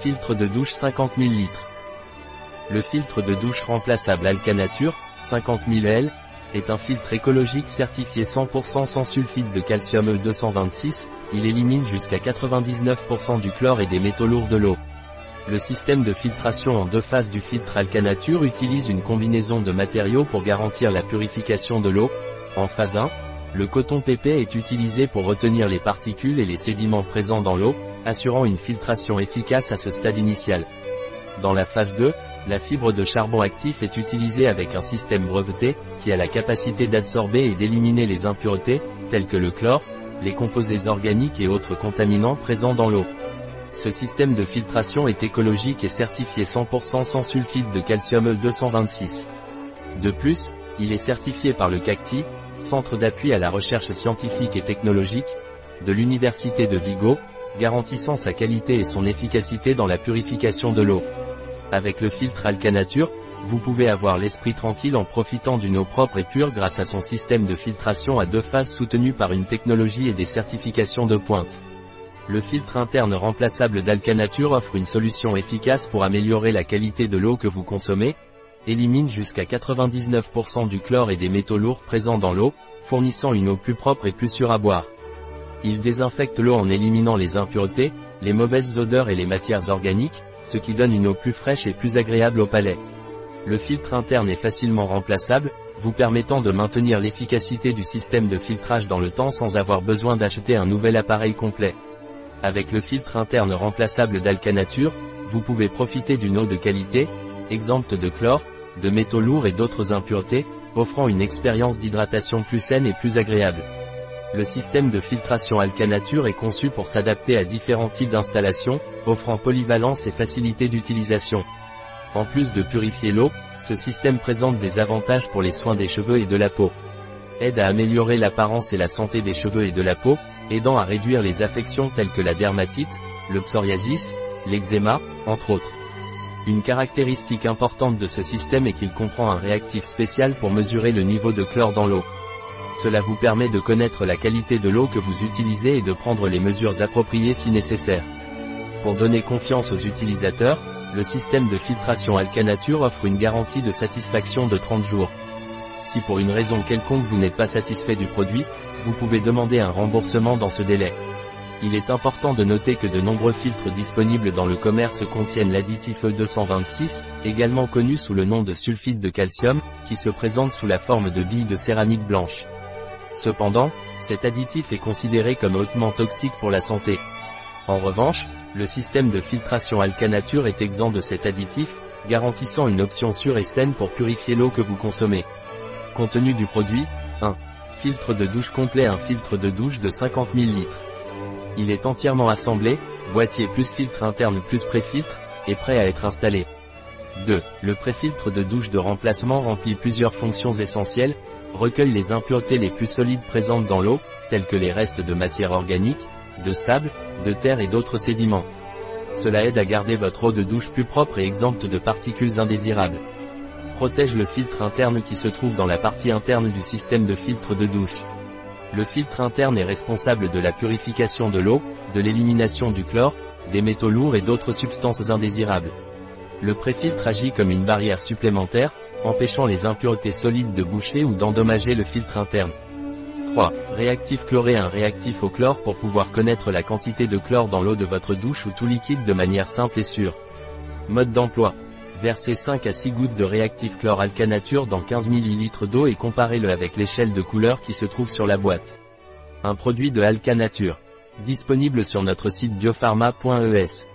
Filtre de douche 50 000 litres. Le filtre de douche remplaçable Alcanature, 50 000 L, est un filtre écologique certifié 100% sans sulfite de calcium E226, il élimine jusqu'à 99% du chlore et des métaux lourds de l'eau. Le système de filtration en deux phases du filtre Alcanature utilise une combinaison de matériaux pour garantir la purification de l'eau. En phase 1, le coton PP est utilisé pour retenir les particules et les sédiments présents dans l'eau, assurant une filtration efficace à ce stade initial. Dans la phase 2, la fibre de charbon actif est utilisée avec un système breveté, qui a la capacité d'absorber et d'éliminer les impuretés, telles que le chlore, les composés organiques et autres contaminants présents dans l'eau. Ce système de filtration est écologique et certifié 100% sans sulfite de calcium E226. De plus, il est certifié par le CACTI, Centre d'appui à la recherche scientifique et technologique, de l'Université de Vigo, garantissant sa qualité et son efficacité dans la purification de l'eau. Avec le filtre Alcanature, vous pouvez avoir l'esprit tranquille en profitant d'une eau propre et pure grâce à son système de filtration à deux phases soutenu par une technologie et des certifications de pointe. Le filtre interne remplaçable d'Alcanature offre une solution efficace pour améliorer la qualité de l'eau que vous consommez, élimine jusqu'à 99% du chlore et des métaux lourds présents dans l'eau, fournissant une eau plus propre et plus sûre à boire. Il désinfecte l'eau en éliminant les impuretés, les mauvaises odeurs et les matières organiques, ce qui donne une eau plus fraîche et plus agréable au palais. Le filtre interne est facilement remplaçable, vous permettant de maintenir l'efficacité du système de filtrage dans le temps sans avoir besoin d'acheter un nouvel appareil complet. Avec le filtre interne remplaçable d'Alcanature, vous pouvez profiter d'une eau de qualité, exempte de chlore, de métaux lourds et d'autres impuretés, offrant une expérience d'hydratation plus saine et plus agréable. Le système de filtration Alcanature est conçu pour s'adapter à différents types d'installations, offrant polyvalence et facilité d'utilisation. En plus de purifier l'eau, ce système présente des avantages pour les soins des cheveux et de la peau. Aide à améliorer l'apparence et la santé des cheveux et de la peau, aidant à réduire les affections telles que la dermatite, le psoriasis, l'eczéma, entre autres. Une caractéristique importante de ce système est qu'il comprend un réactif spécial pour mesurer le niveau de chlore dans l'eau. Cela vous permet de connaître la qualité de l'eau que vous utilisez et de prendre les mesures appropriées si nécessaire. Pour donner confiance aux utilisateurs, le système de filtration Alcanature offre une garantie de satisfaction de 30 jours. Si pour une raison quelconque vous n'êtes pas satisfait du produit, vous pouvez demander un remboursement dans ce délai. Il est important de noter que de nombreux filtres disponibles dans le commerce contiennent l'additif E226, également connu sous le nom de sulfite de calcium, qui se présente sous la forme de billes de céramique blanche. Cependant, cet additif est considéré comme hautement toxique pour la santé. En revanche, le système de filtration Alcanature est exempt de cet additif, garantissant une option sûre et saine pour purifier l'eau que vous consommez. Contenu du produit, 1. Filtre de douche complet Un filtre de douche de 50 000 litres. Il est entièrement assemblé, boîtier plus filtre interne plus préfiltre, et prêt à être installé. 2. Le préfiltre de douche de remplacement remplit plusieurs fonctions essentielles, recueille les impuretés les plus solides présentes dans l'eau, telles que les restes de matière organique, de sable, de terre et d'autres sédiments. Cela aide à garder votre eau de douche plus propre et exempte de particules indésirables. Protège le filtre interne qui se trouve dans la partie interne du système de filtre de douche. Le filtre interne est responsable de la purification de l'eau, de l'élimination du chlore, des métaux lourds et d'autres substances indésirables. Le préfiltre agit comme une barrière supplémentaire, empêchant les impuretés solides de boucher ou d'endommager le filtre interne. 3. Réactif chloré Un réactif au chlore pour pouvoir connaître la quantité de chlore dans l'eau de votre douche ou tout liquide de manière simple et sûre. Mode d'emploi. Versez 5 à 6 gouttes de réactif chlore alcanature dans 15 ml d'eau et comparez-le avec l'échelle de couleur qui se trouve sur la boîte. Un produit de Alcanature. Disponible sur notre site biopharma.es.